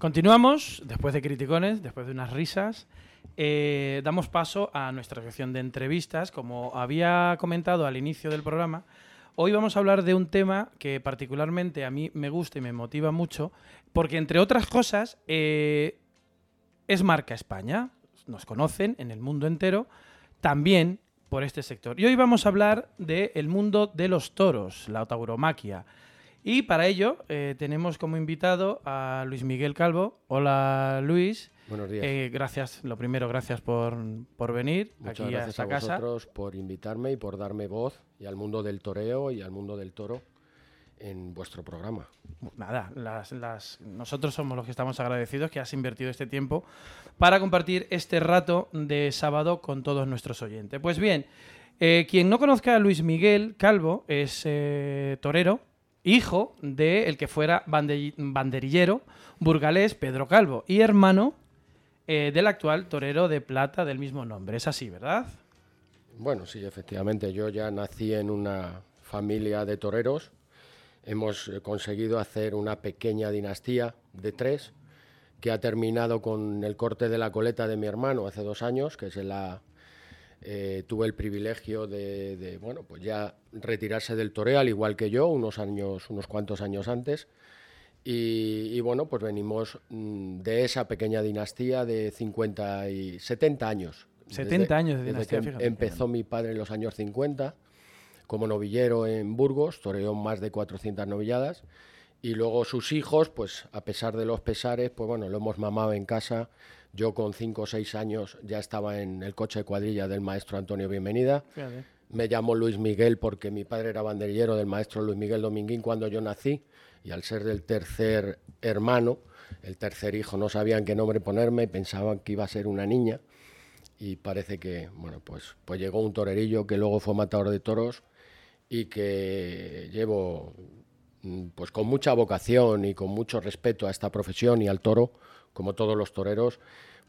Continuamos, después de criticones, después de unas risas, eh, damos paso a nuestra sección de entrevistas. Como había comentado al inicio del programa, hoy vamos a hablar de un tema que particularmente a mí me gusta y me motiva mucho, porque entre otras cosas eh, es marca España. Nos conocen en el mundo entero, también por este sector. Y hoy vamos a hablar del mundo de los toros, la tauromaquia. Y para ello eh, tenemos como invitado a Luis Miguel Calvo. Hola Luis. Buenos días. Eh, gracias, lo primero, gracias por, por venir Muchas aquí gracias a a, esta casa. vosotros por invitarme y por darme voz y al mundo del toreo y al mundo del toro en vuestro programa. Nada, las, las- nosotros somos los que estamos agradecidos que has invertido este tiempo para compartir este rato de sábado con todos nuestros oyentes. Pues bien, eh, quien no conozca a Luis Miguel Calvo es eh, torero, hijo de el que fuera bande- banderillero burgalés Pedro Calvo y hermano eh, del actual torero de plata del mismo nombre. Es así, ¿verdad? Bueno, sí, efectivamente, yo ya nací en una familia de toreros. Hemos eh, conseguido hacer una pequeña dinastía de tres que ha terminado con el corte de la coleta de mi hermano hace dos años, que se la eh, tuve el privilegio de, de, bueno, pues ya retirarse del toreo, al igual que yo, unos años, unos cuantos años antes. Y, y bueno, pues venimos mm, de esa pequeña dinastía de 50 y 70 años. 70 años de desde dinastía, que em- fíjate. empezó mi padre en los años 50 como novillero en Burgos, toreó más de 400 novilladas. Y luego sus hijos, pues a pesar de los pesares, pues bueno, lo hemos mamado en casa. Yo con 5 o 6 años ya estaba en el coche de cuadrilla del maestro Antonio Bienvenida. Fíjate. Me llamo Luis Miguel porque mi padre era banderillero del maestro Luis Miguel Dominguín cuando yo nací y al ser del tercer hermano, el tercer hijo, no sabían qué nombre ponerme, pensaban que iba a ser una niña y parece que, bueno, pues, pues llegó un torerillo que luego fue matador de toros y que llevo mm, pues con mucha vocación y con mucho respeto a esta profesión y al toro, como todos los toreros,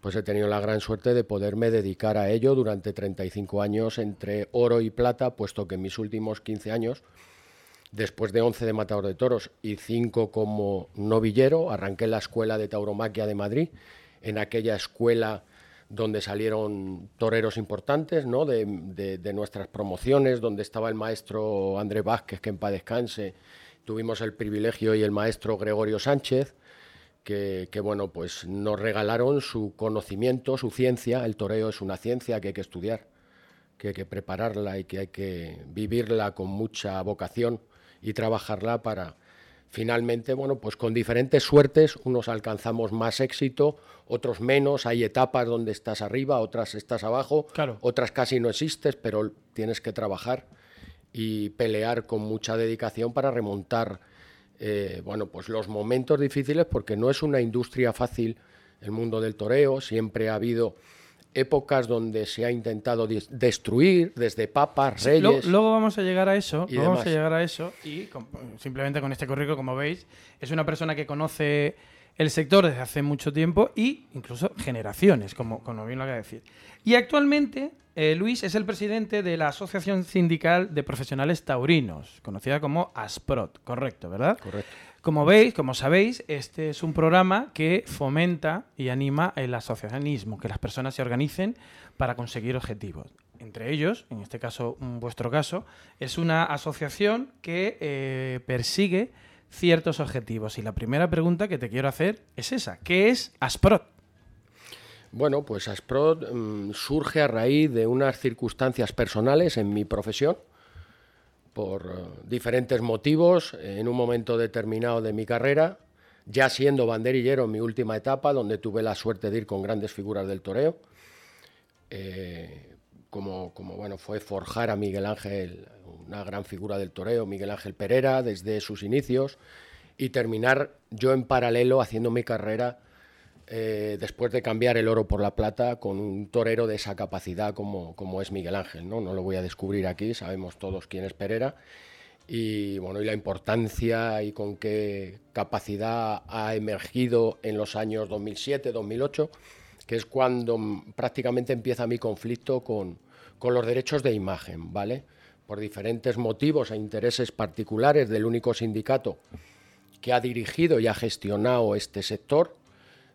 pues he tenido la gran suerte de poderme dedicar a ello durante 35 años entre oro y plata, puesto que en mis últimos 15 años, después de 11 de matador de toros y 5 como novillero, arranqué la escuela de tauromaquia de Madrid, en aquella escuela donde salieron toreros importantes, ¿no? de, de- de nuestras promociones, donde estaba el maestro Andrés Vázquez, que en paz descanse, tuvimos el privilegio y el maestro Gregorio Sánchez, que, que, bueno, pues nos regalaron su conocimiento, su ciencia. El toreo es una ciencia que hay que estudiar, que hay que prepararla y que hay que vivirla con mucha vocación y trabajarla para finalmente, bueno, pues con diferentes suertes, unos alcanzamos más éxito, otros menos, hay etapas donde estás arriba, otras estás abajo, Claro. otras casi no existes, pero tienes que trabajar y pelear con mucha dedicación para remontar eh, bueno, pues los momentos difíciles, porque no es una industria fácil el mundo del toreo, siempre ha habido épocas donde se ha intentado destruir, desde papas, Lo- reyes. luego vamos a llegar a eso. y luego vamos a llegar a eso. Y con- simplemente con este currículo, como veis, es una persona que conoce el sector desde hace mucho tiempo y incluso generaciones, como, como bien lo acaba de decir. Y actualmente, eh, Luis es el presidente de la Asociación Sindical de Profesionales Taurinos, conocida como ASPROT, correcto, ¿verdad? Correcto. Como veis, como sabéis, este es un programa que fomenta y anima el asociacionismo, que las personas se organicen para conseguir objetivos. Entre ellos, en este caso, en vuestro caso, es una asociación que eh, persigue ciertos objetivos. Y la primera pregunta que te quiero hacer es esa. ¿Qué es ASPROT? Bueno, pues Asprod mm, surge a raíz de unas circunstancias personales en mi profesión, por eh, diferentes motivos, en un momento determinado de mi carrera, ya siendo banderillero en mi última etapa, donde tuve la suerte de ir con grandes figuras del toreo, eh, como, como bueno, fue forjar a Miguel Ángel, una gran figura del toreo, Miguel Ángel Pereira, desde sus inicios, y terminar yo en paralelo haciendo mi carrera eh, después de cambiar el oro por la plata con un torero de esa capacidad como, como es Miguel Ángel. ¿no? no lo voy a descubrir aquí, sabemos todos quién es Pereira. Y, bueno, y la importancia y con qué capacidad ha emergido en los años 2007-2008, que es cuando prácticamente empieza mi conflicto con, con los derechos de imagen, ¿vale? Por diferentes motivos e intereses particulares del único sindicato que ha dirigido y ha gestionado este sector,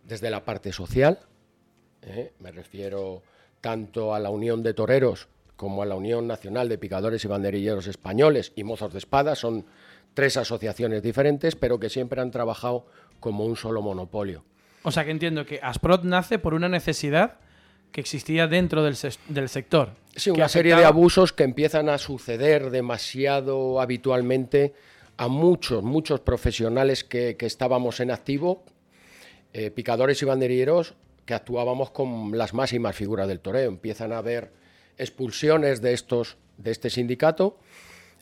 desde la parte social, ¿eh? me refiero tanto a la Unión de Toreros como a la Unión Nacional de Picadores y Banderilleros Españoles y Mozos de Espada, son tres asociaciones diferentes, pero que siempre han trabajado como un solo monopolio. O sea que entiendo que Asprot nace por una necesidad que existía dentro del, sector. Sí, una serie de abusos que empiezan a suceder demasiado habitualmente a muchos, muchos profesionales que, estábamos en activo, eh, picadores y banderilleros, que actuábamos con las máximas figuras del toreo. Empiezan a haber expulsiones de, estos, de este sindicato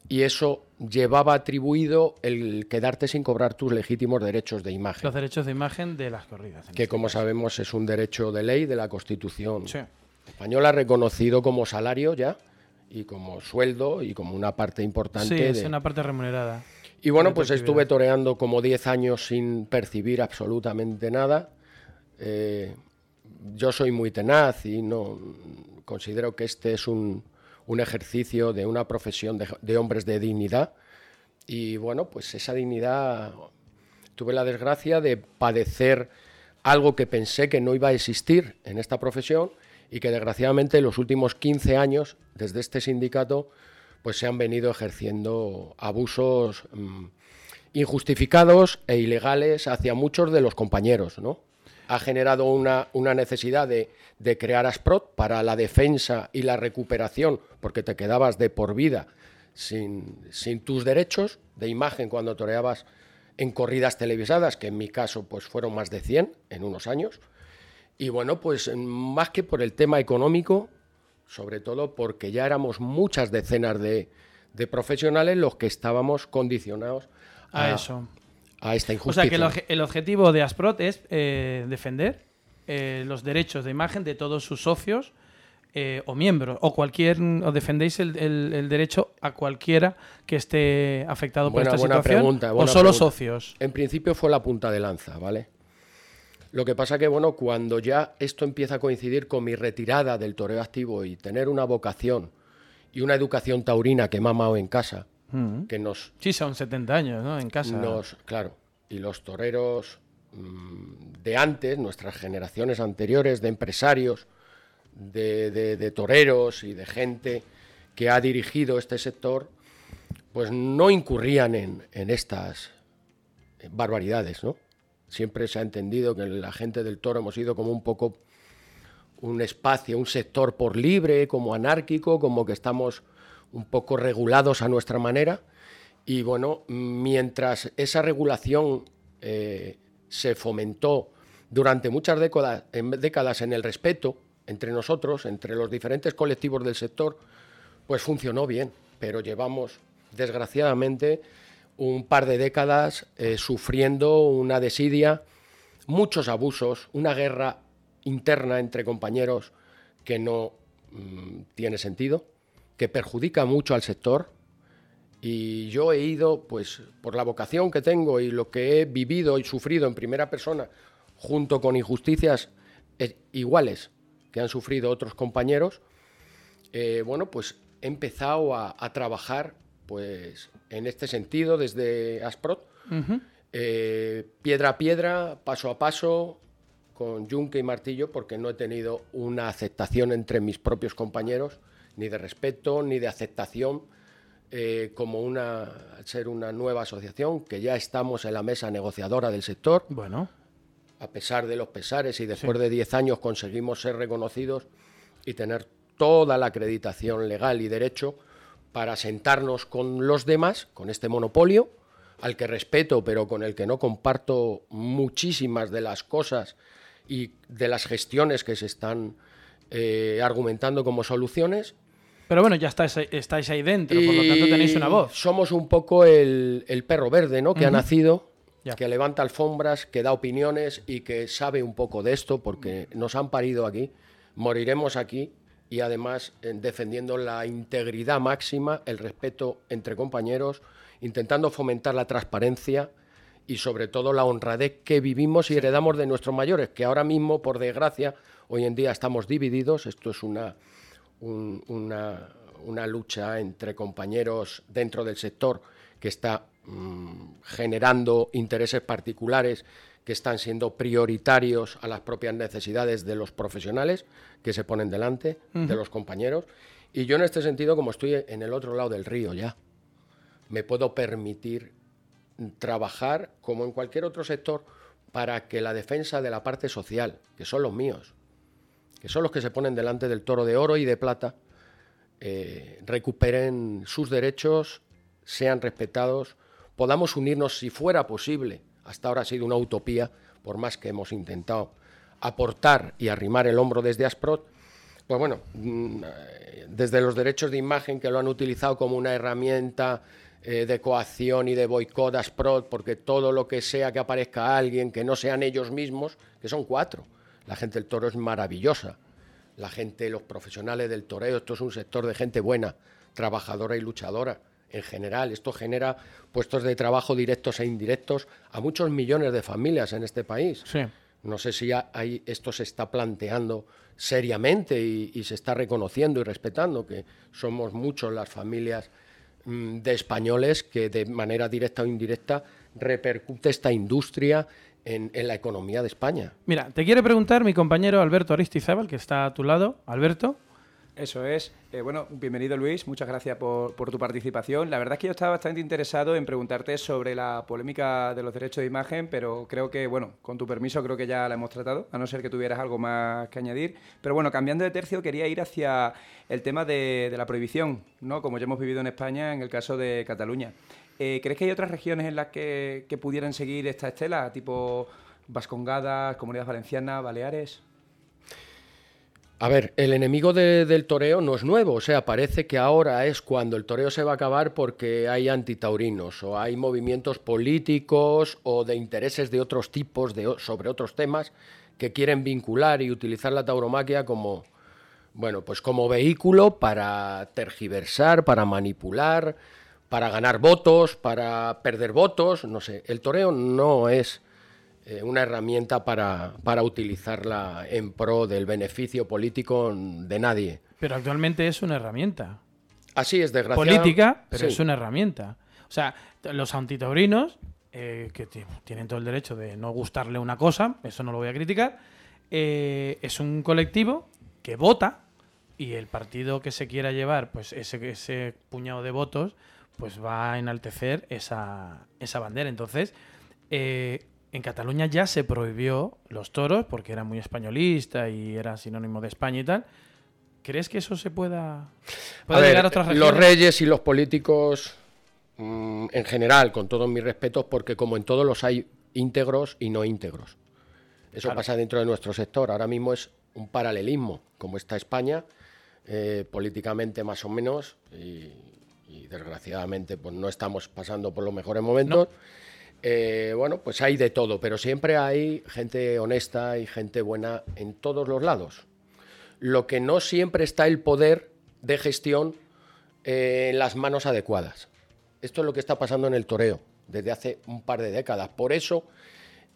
y eso llevaba atribuido el quedarte sin cobrar tus legítimos derechos de imagen. Los derechos de imagen de las corridas. Que como sabemos es un derecho de ley de la Constitución española reconocido como salario ya y como sueldo y como una parte importante. Sí, es una parte remunerada. Y bueno, pues estuve toreando como 10 años sin percibir absolutamente nada. Eh, yo soy muy tenaz y no considero que este es un, ejercicio de una profesión de, hombres de dignidad. Y bueno, pues esa dignidad tuve la desgracia de padecer algo que pensé que no iba a existir en esta profesión y que desgraciadamente en los últimos 15 años, desde este sindicato, pues se han venido ejerciendo abusos mm, injustificados e ilegales hacia muchos de los compañeros, ¿no? ha generado una, necesidad de, crear Asprot para la defensa y la recuperación, porque te quedabas de por vida sin, tus derechos de imagen cuando toreabas en corridas televisadas, que en mi caso pues fueron más de 100 en unos años. Y bueno, pues más que por el tema económico, sobre todo porque ya éramos muchas decenas de, profesionales los que estábamos condicionados a, eso esta injusticia. O sea que el, objetivo de Asprot es eh, defender eh, los derechos de imagen de todos sus socios eh, o miembros, o cualquier, o defendéis el, derecho a cualquiera que esté afectado por esta situación, pregunta, o solo socios. En principio fue la punta de lanza, ¿vale? Lo que pasa que, bueno, cuando ya esto empieza a coincidir con mi retirada del toreo activo y tener una vocación y una educación taurina que he mamado en casa, que nos... Sí, son 70 años, ¿no? En casa. Nos, claro, y los toreros mm, de antes, nuestras generaciones anteriores de empresarios, de, toreros y de gente que ha dirigido este sector, pues no incurrían en, en estas barbaridades, ¿no? Siempre se ha entendido que la gente del toro hemos sido como un poco un espacio, un sector por libre, como anárquico, como que estamos un poco regulados a nuestra manera. Y bueno, mientras esa regulación eh, se fomentó durante muchas décadas en, décadas en el respeto entre nosotros, entre los diferentes colectivos del sector, pues funcionó bien. Pero llevamos, desgraciadamente, un par de décadas eh, sufriendo una desidia, muchos abusos, una guerra interna entre compañeros que no mm, tiene sentido que perjudica mucho al sector. Y yo he ido, pues, por la vocación que tengo y lo que he vivido y sufrido en primera persona, junto con injusticias eh, iguales que han sufrido otros compañeros, eh, bueno, pues he empezado a, trabajar, pues, en este sentido desde Asprot, eh, piedra a piedra, paso a paso, con yunque y martillo, porque no he tenido una aceptación entre mis propios compañeros ni de respeto, ni de aceptación eh, como una, ser una nueva asociación, que ya estamos en la mesa negociadora del sector. Bueno. A pesar de los pesares y después de 10 años conseguimos ser reconocidos y tener toda la acreditación legal y derecho para sentarnos con los demás, con este monopolio, al que respeto, pero con el que no comparto muchísimas de las cosas y de las gestiones que se están eh, argumentando como soluciones, pero bueno, ya estáis, estáis ahí dentro, por lo tanto tenéis una voz. Somos un poco el, perro verde, ¿no? Que ha nacido, que levanta alfombras, que da opiniones y que sabe un poco de esto, porque nos han parido aquí, moriremos aquí y además defendiendo la integridad máxima, el respeto entre compañeros, intentando fomentar la transparencia y sobre todo la honradez que vivimos y heredamos de nuestros mayores, que ahora mismo, por desgracia, hoy en día estamos divididos. Esto es una una, lucha entre compañeros dentro del sector que está mm, generando intereses particulares que están siendo prioritarios a las propias necesidades de los profesionales que se ponen delante, de los compañeros. Y yo en este sentido, como estoy en el otro lado del río ya, me puedo permitir trabajar como en cualquier otro sector para que la defensa de la parte social, que son los míos, que son los que se ponen delante del toro de oro y de plata, eh, recuperen sus derechos, sean respetados, podamos unirnos si fuera posible. Hasta ahora ha sido una utopía, por más que hemos intentado aportar y arrimar el hombro desde Asprot, pues bueno, mm, desde los derechos de imagen que lo han utilizado como una herramienta eh, de coacción y de boicot Asprot, porque todo lo que sea que aparezca alguien que no sean ellos mismos, que son cuatro, la gente del toro es maravillosa, la gente, los profesionales del toreo, esto es un sector de gente buena, trabajadora y luchadora en general. Esto genera puestos de trabajo directos e indirectos a muchos millones de familias en este país. No sé si hay, esto se está planteando seriamente y, se está reconociendo y respetando que somos muchos las familias mm, de españoles que de manera directa o indirecta repercute esta industria en, la economía de España. Mira, te quiere preguntar mi compañero Alberto Aristizábal, que está a tu lado. Alberto. Eso es. Eh, bueno, bienvenido Luis, muchas gracias por, tu participación. La verdad es que yo estaba bastante interesado en preguntarte sobre la polémica de los derechos de imagen, pero creo que, bueno, con tu permiso creo que ya la hemos tratado, a no ser que tuvieras algo más que añadir. Pero bueno, cambiando de tercio, quería ir hacia el tema de, la prohibición, ¿no? Como ya hemos vivido en España en el caso de Cataluña. Eh, ¿Crees que hay otras regiones en las que, pudieran seguir esta estela, tipo Vascongadas, Comunidad Valenciana, Baleares? A ver, el enemigo del toreo no es nuevo, o sea, parece que ahora es cuando el toreo se va a acabar porque hay antitaurinos o hay movimientos políticos o de intereses de otros tipos de, sobre otros temas que quieren vincular y utilizar la tauromaquia como, bueno, pues como vehículo para tergiversar, para manipular, para ganar votos, para perder votos, no sé. El toreo no es eh, una herramienta para, para utilizarla en pro del beneficio político de nadie. Pero actualmente es una herramienta. Así es, desgraciadamente. Política, pero es una herramienta. O sea, los antitaurinos, eh, que tienen todo el derecho de no gustarle una cosa, eso no lo voy a criticar, eh, es un colectivo que vota y el partido que se quiera llevar pues ese, ese puñado de votos pues va a enaltecer esa, esa bandera. Entonces, eh, en Cataluña ya se prohibió los toros porque era muy españolista y era sinónimo de España y tal. ¿Crees que eso se pueda, llegar a otras regiones? Los reyes y los políticos mm, en general, con todos mis respetos, porque como en todos los hay íntegros y no íntegros. Eso pasa dentro de nuestro sector. Ahora mismo es un paralelismo, como está España, eh, políticamente más o menos, y, y desgraciadamente pues no estamos pasando por los mejores momentos. Eh, bueno, pues hay de todo, pero siempre hay gente honesta y gente buena en todos los lados. Lo que no siempre está el poder de gestión eh, en las manos adecuadas. Esto es lo que está pasando en el toreo desde hace un par de décadas. Por eso,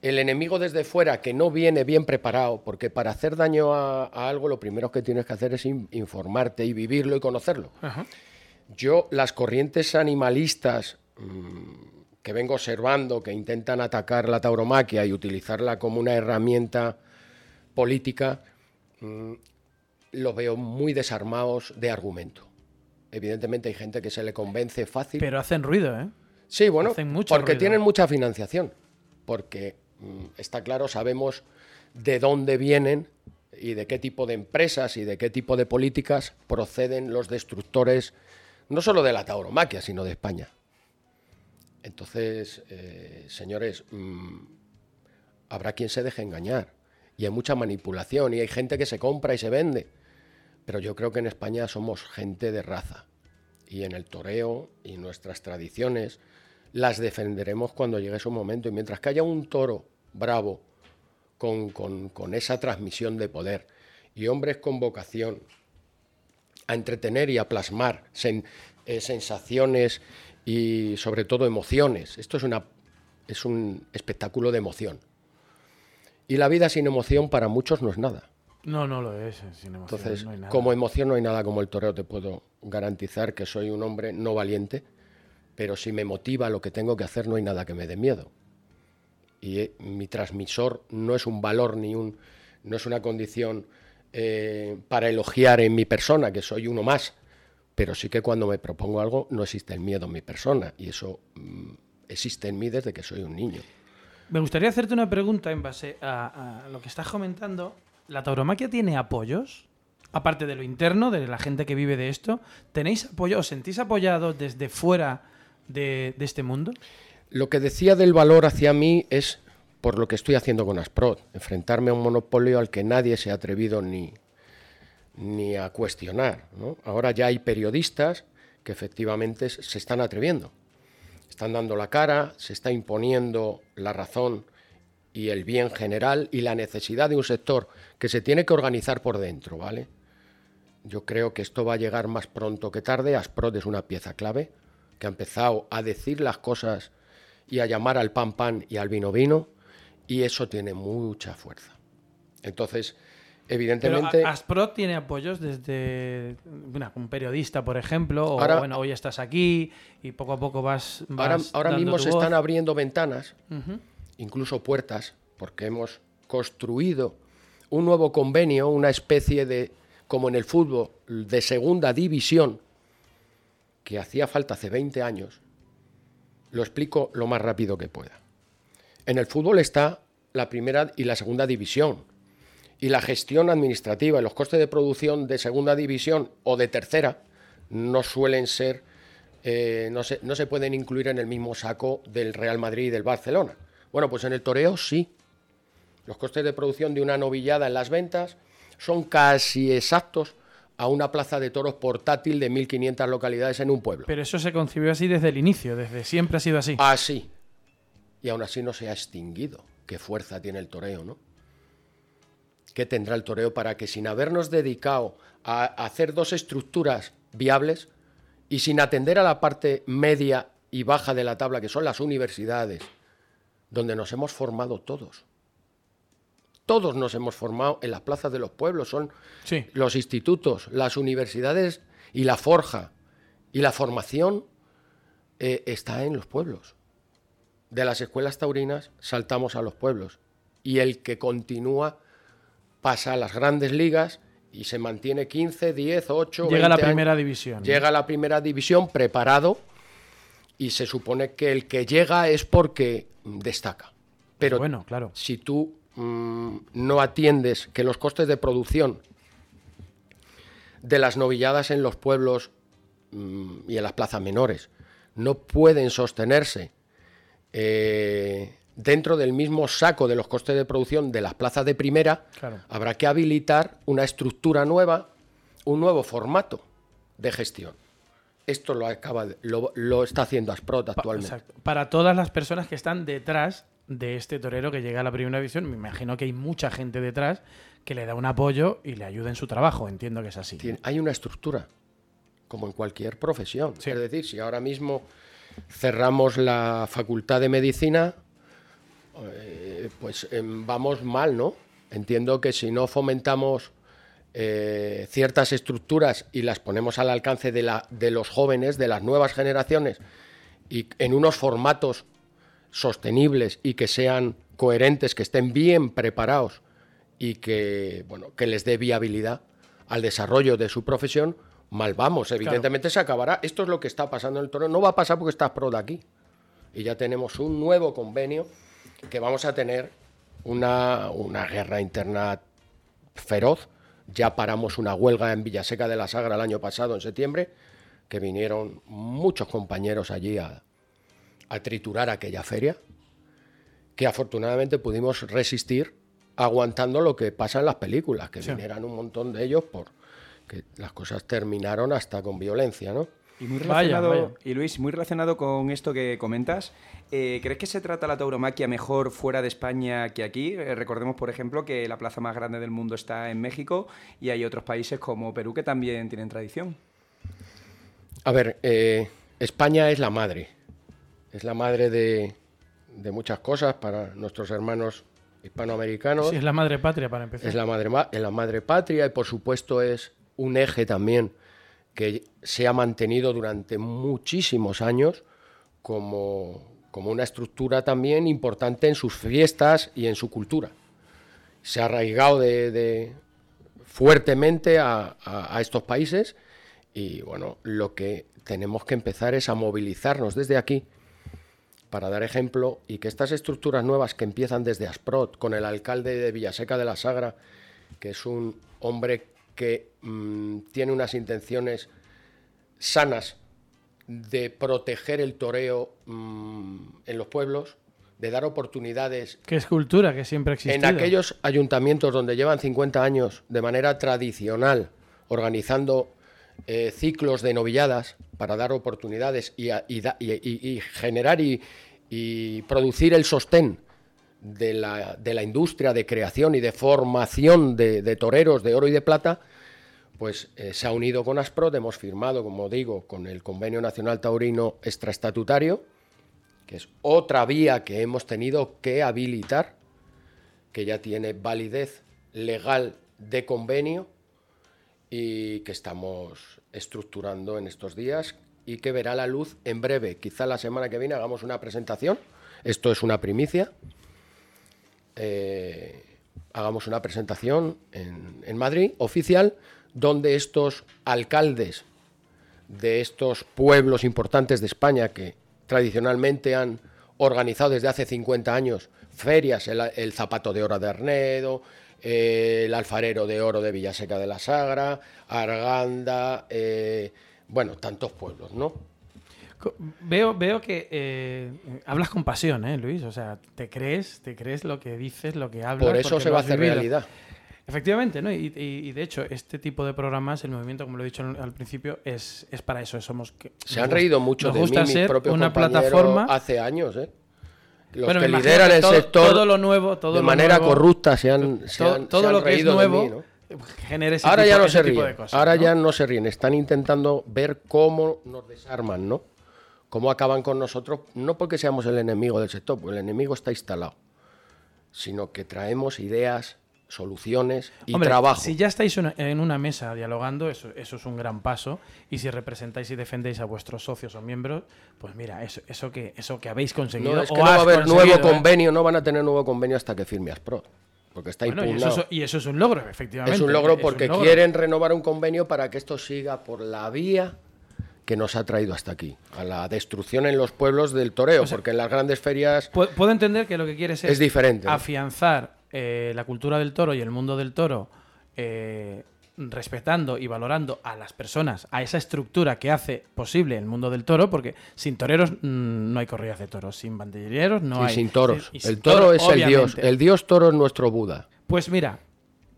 el enemigo desde fuera que no viene bien preparado, porque para hacer daño a, algo lo primero que tienes que hacer es informarte y vivirlo y conocerlo. Yo, las corrientes animalistas mm, que vengo observando, que intentan atacar la tauromaquia y utilizarla como una herramienta política, mm, los veo muy desarmados de argumento. Evidentemente hay gente que se le convence fácil. Pero hacen ruido, ¿eh? Sí, bueno, porque tienen mucha financiación. Porque mm, está claro, sabemos de dónde vienen y de qué tipo de empresas y de qué tipo de políticas proceden los destructores no solo de la tauromaquia, sino de España. Entonces, eh, señores, mm, habrá quien se deje engañar. Y hay mucha manipulación y hay gente que se compra y se vende. Pero yo creo que en España somos gente de raza. Y en el toreo y nuestras tradiciones las defenderemos cuando llegue su momento. Y mientras que haya un toro bravo con, con esa transmisión de poder y hombres con vocación a entretener y a plasmar eh, sensaciones y sobre todo emociones. Esto es, una, es un espectáculo de emoción. Y la vida sin emoción para muchos no es nada. No, no lo es. Sin emoción Entonces, como emoción no hay nada como el toreo. Te puedo garantizar que soy un hombre no valiente, pero si me motiva lo que tengo que hacer no hay nada que me dé miedo. y eh, mi transmisor no es un valor ni un, no es una condición eh, para elogiar en mi persona, que soy uno más, pero sí que cuando me propongo algo no existe el miedo en mi persona y eso mm, existe en mí desde que soy un niño. Me gustaría hacerte una pregunta en base a, a lo que estás comentando. ¿La tauromaquia tiene apoyos? Aparte de lo interno, de la gente que vive de esto, ¿tenéis apoyo, os sentís apoyados desde fuera de, de este mundo? Lo que decía del valor hacia mí es por lo que estoy haciendo con Asprod, enfrentarme a un monopolio al que nadie se ha atrevido ni, ni a cuestionar. ¿no? Ahora ya hay periodistas que efectivamente se están atreviendo, están dando la cara, se está imponiendo la razón y el bien general y la necesidad de un sector que se tiene que organizar por dentro, ¿vale? Yo creo que esto va a llegar más pronto que tarde. Asprod es una pieza clave que ha empezado a decir las cosas y a llamar al pan pan y al vino vino y eso tiene mucha fuerza. Entonces, evidentemente... Pero Asprod tiene apoyos desde bueno, un periodista, por ejemplo, o ahora, bueno, hoy estás aquí y poco a poco vas... vas ahora, ahora mismo se voz. están abriendo ventanas, uh -huh. incluso puertas, porque hemos construido un nuevo convenio, una especie de, como en el fútbol, de segunda división, que hacía falta hace 20 años. Lo explico lo más rápido que pueda. En el fútbol está la primera y la segunda división. Y la gestión administrativa y los costes de producción de segunda división o de tercera no suelen ser, eh, no, se, no se pueden incluir en el mismo saco del Real Madrid y del Barcelona. Bueno, pues en el toreo sí. Los costes de producción de una novillada en las ventas son casi exactos a una plaza de toros portátil de 1.500 localidades en un pueblo. Pero eso se concibió así desde el inicio, desde siempre ha sido así. Así y aún así no se ha extinguido. Qué fuerza tiene el toreo, ¿no? ¿Qué tendrá el toreo para que sin habernos dedicado a hacer dos estructuras viables y sin atender a la parte media y baja de la tabla, que son las universidades, donde nos hemos formado todos? Todos nos hemos formado en las plazas de los pueblos, son sí. los institutos, las universidades y la forja. Y la formación eh, está en los pueblos de las escuelas taurinas saltamos a los pueblos y el que continúa pasa a las grandes ligas y se mantiene 15, 10, 8, llega a la primera años. división. Llega a la primera división preparado y se supone que el que llega es porque destaca. Pero bueno, claro. si tú mmm, no atiendes que los costes de producción de las novilladas en los pueblos mmm, y en las plazas menores no pueden sostenerse eh, dentro del mismo saco de los costes de producción de las plazas de primera, claro. habrá que habilitar una estructura nueva, un nuevo formato de gestión. Esto lo, acaba de, lo, lo, está haciendo Asprot actualmente. Exacto. Para todas las personas que están detrás de este torero que llega a la primera división, me imagino que hay mucha gente detrás que le da un apoyo y le ayuda en su trabajo. Entiendo que es así. Hay una estructura, como en cualquier profesión. Sí. Es decir, si ahora mismo cerramos la facultad de medicina, eh, pues eh, vamos mal, ¿no? Entiendo que si no fomentamos eh, ciertas estructuras y las ponemos al alcance de, la, de los jóvenes, de las nuevas generaciones, y en unos formatos sostenibles y que sean coherentes, que estén bien preparados y que, bueno, que les dé viabilidad al desarrollo de su profesión, mal vamos. Evidentemente claro. se acabará. Esto es lo que está pasando en el torneo. No va a pasar porque está pro de aquí. Y ya tenemos un nuevo convenio que vamos a tener una, una guerra interna feroz. Ya paramos una huelga en Villaseca de la Sagra el año pasado, en septiembre, que vinieron muchos compañeros allí a, a triturar aquella feria, que afortunadamente pudimos resistir aguantando lo que pasa en las películas, que sí. vinieran un montón de ellos por, que las cosas terminaron hasta con violencia, ¿no? Y muy relacionado, vaya, vaya. y Luis, muy relacionado con esto que comentas, eh, ¿crees que se trata la tauromaquia mejor fuera de España que aquí? Eh, recordemos, por ejemplo, que la plaza más grande del mundo está en México y hay otros países como Perú que también tienen tradición. A ver, eh, España es la madre, es la madre de, de, muchas cosas para nuestros hermanos hispanoamericanos. Sí, es la madre patria para empezar. Es la madre, es la madre patria y por supuesto es un eje también que se ha mantenido durante muchísimos años como, como una estructura también importante en sus fiestas y en su cultura. Se ha arraigado de, fuertemente a, a estos países y bueno, lo que tenemos que empezar es a movilizarnos desde aquí para dar ejemplo y que estas estructuras nuevas que empiezan desde Asprot, con el alcalde de Villaseca de la Sagra, que es un hombre que mm, tiene unas intenciones sanas de proteger el toreo mm, en los pueblos, de dar oportunidades. Que es cultura que siempre ha En aquellos ayuntamientos donde llevan 50 años de manera tradicional organizando eh, ciclos de novilladas para dar oportunidades y, generar y, producir el sostén de la, industria de creación y de formación de, toreros de oro y de plata, pues eh, se ha unido con ASPROD, hemos firmado, como digo, con el Convenio Nacional Taurino Extraestatutario, que es otra vía que hemos tenido que habilitar, que ya tiene validez legal de convenio y que estamos estructurando en estos días y que verá la luz en breve. Quizá la semana que viene hagamos una presentación. Esto es una primicia. Eh, hagamos una presentación en, Madrid, oficial, donde estos alcaldes de estos pueblos importantes de España que tradicionalmente han organizado desde hace 50 años ferias, el, zapato de oro de Arnedo, el alfarero de oro de Villaseca de la Sagra, Arganda, eh, bueno, tantos pueblos, ¿no? Veo, veo que eh, hablas con pasión, ¿eh, Luis? O sea, te crees, te crees lo que dices, lo que hablas. Por eso se va a hacer realidad. Efectivamente, ¿no? Y, de hecho, este tipo de programas, el movimiento, como lo he dicho al principio, es, es para eso. Somos que, se han reído mucho de mí, mis propios una plataforma hace años, ¿eh? Los que lideran el sector todo lo nuevo, todo de manera corrupta se han, todo, lo que es nuevo, Ahora ya no se ríen. Ahora ya no se ríen. Están intentando ver cómo nos desarman, ¿no? Cómo acaban con nosotros, no porque seamos el enemigo del sector, porque el enemigo está instalado, sino que traemos ideas, soluciones y trabajo. Si ya estáis en una mesa dialogando, eso, eso es un gran paso. Y si representáis y defendéis a vuestros socios o miembros, pues mira, eso, eso, que, eso que habéis conseguido. No, es que no va a haber nuevo ¿eh? convenio, no van a tener nuevo convenio hasta que firme Aspro. Porque está impugnado. Y eso, es un logro, efectivamente. Es un logro porque quieren renovar un convenio para que esto siga por la vía que nos ha traído hasta aquí, a la destrucción en los pueblos del toreo, porque en las grandes ferias... Puedo entender que lo que quieres es, es diferente, afianzar eh, la cultura del toro y el mundo del toro, eh, respetando y valorando a las personas, a esa estructura que hace posible el mundo del toro, porque sin toreros mm, no hay corridas de toros, sin banderilleros no hay. Sin toros. el toro, es el dios. El dios toro es nuestro Buda. Pues mira,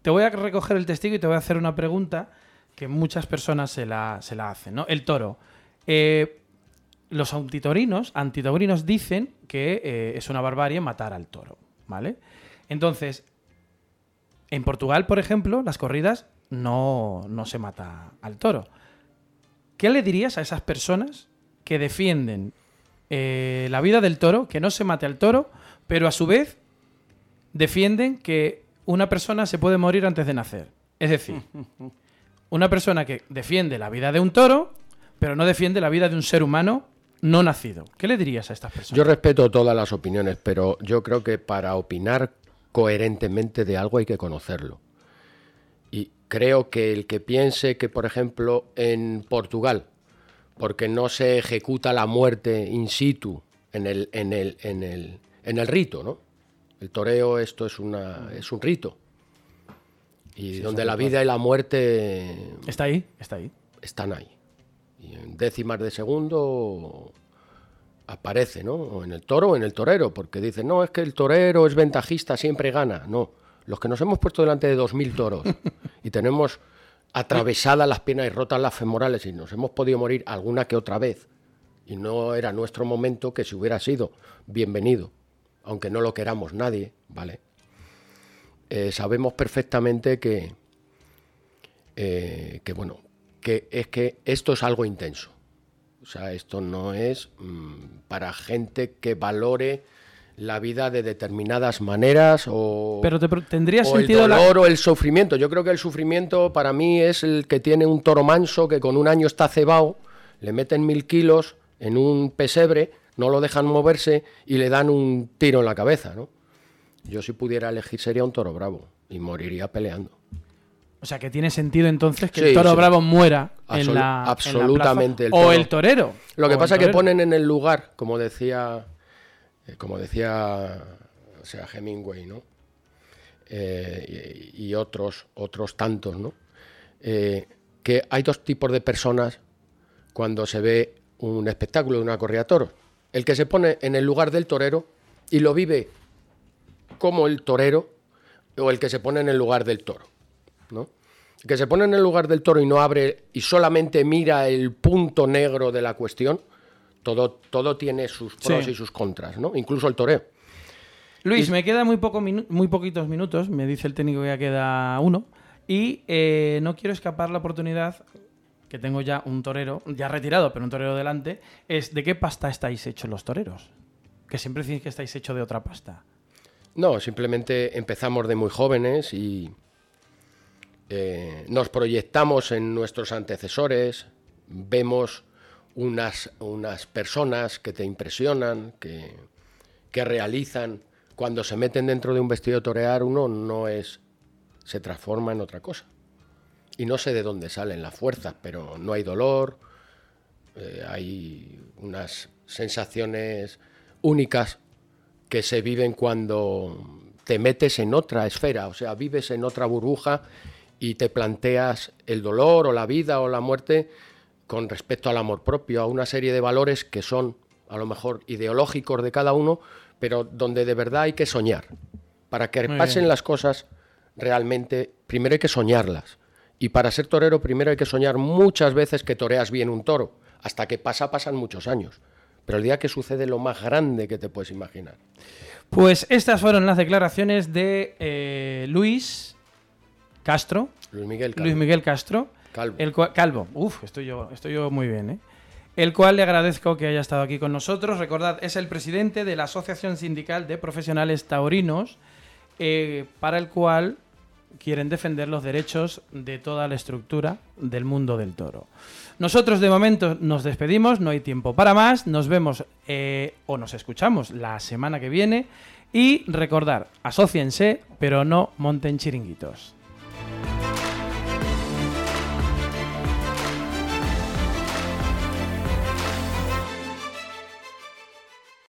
te voy a recoger el testigo y te voy a hacer una pregunta que muchas personas se la, se la hacen, ¿no? El toro. Eh, los antitorinos, antitaurinos dicen que es una barbarie matar al toro, ¿vale? Entonces, en Portugal, por ejemplo, las corridas no, se mata al toro. ¿Qué le dirías a esas personas que defienden eh, la vida del toro, que no se mate al toro, pero a su vez defienden que una persona se puede morir antes de nacer? Es decir, una persona que defiende la vida de un toro, pero no defiende la vida de un ser humano no nacido. ¿Qué le dirías a estas personas? Yo respeto todas las opiniones, pero yo creo que para opinar coherentemente de algo hay que conocerlo. Y creo que el que piense que, por ejemplo, en Portugal, porque no se ejecuta la muerte in situ en el, en el, en el, en el rito, ¿no? El toreo esto es, una, es un rito. Y donde la vida y la muerte... Está ahí, está ahí. Están ahí. Y en décimas de segundo aparece, ¿no? O en el toro o en el torero, porque dice, no, es que el torero es ventajista, siempre gana. No, los que nos hemos puesto delante de 2.000 toros y tenemos atravesadas las piernas y rotas las femorales y nos hemos podido morir alguna que otra vez, y no era nuestro momento que si hubiera sido bienvenido, aunque no lo queramos nadie, ¿vale? Eh, sabemos perfectamente que, eh, que, bueno, que es que esto es algo intenso o sea, esto no es mm, para gente que valore la vida de determinadas maneras o, Pero tendría sentido el dolor o el sufrimiento. Yo creo que el sufrimiento para mí es el que tiene un toro manso que con un año está cebado, le meten mil kilos en un pesebre, no lo dejan moverse y le dan un tiro en la cabeza, ¿no? Yo si pudiera elegir sería un toro bravo y moriría peleando. O sea, que tiene sentido entonces que el toro bravo muera en la absolutamente o el torero. Lo que pasa es que ponen en el lugar, como decía, eh, como decía, o sea, Hemingway, ¿no? Eh, y, otros, otros tantos, ¿no? Eh, que hay dos tipos de personas cuando se ve un espectáculo de una corrida de toros. El que se pone en el lugar del torero y lo vive como el torero o el que se pone en el lugar del toro. ¿no? El que se pone en el lugar del toro y no abre y solamente mira el punto negro de la cuestión, todo, todo tiene sus pros y sus contras, ¿no? incluso el toreo. Luis, me quedan muy, poco muy poquitos minutos, me dice el técnico que ya queda uno, y eh, no quiero escapar la oportunidad que tengo ya un torero, ya retirado, pero un torero delante, es ¿de qué pasta estáis hechos los toreros? Que siempre decís que estáis hechos de otra pasta. No, simplemente empezamos de muy jóvenes y eh, nos proyectamos en nuestros antecesores, vemos unas, unas personas que te impresionan, que, que realizan. Cuando se meten dentro de un vestido torear, uno no es, se transforma en otra cosa y no sé de dónde salen las fuerzas, pero no hay dolor, eh, hay unas sensaciones únicas que se viven cuando te metes en otra esfera, o sea, vives en otra burbuja y te planteas el dolor o la vida o la muerte con respecto al amor propio, a una serie de valores que son a lo mejor ideológicos de cada uno, pero donde de verdad hay que soñar. Para que pasen las cosas realmente, primero hay que soñarlas. Y para ser torero primero hay que soñar muchas veces que toreas bien un toro. Hasta que pasa, pasan muchos años. Pero el día que sucede lo más grande que te puedes imaginar. Pues estas fueron las declaraciones de eh, Luis Castro. Luis Miguel Luis Miguel Castro. Calvo. El Calvo. Uf, estoy yo, estoy yo muy bien, ¿eh? El cual le agradezco que haya estado aquí con nosotros. Recordad, es el presidente de la Asociación Sindical de Profesionales Taurinos, eh, para el cual quieren defender los derechos de toda la estructura del mundo del toro. Nosotros de momento nos despedimos, no hay tiempo para más, nos vemos eh, o nos escuchamos la semana que viene y recordar, asóciense, pero no monten chiringuitos.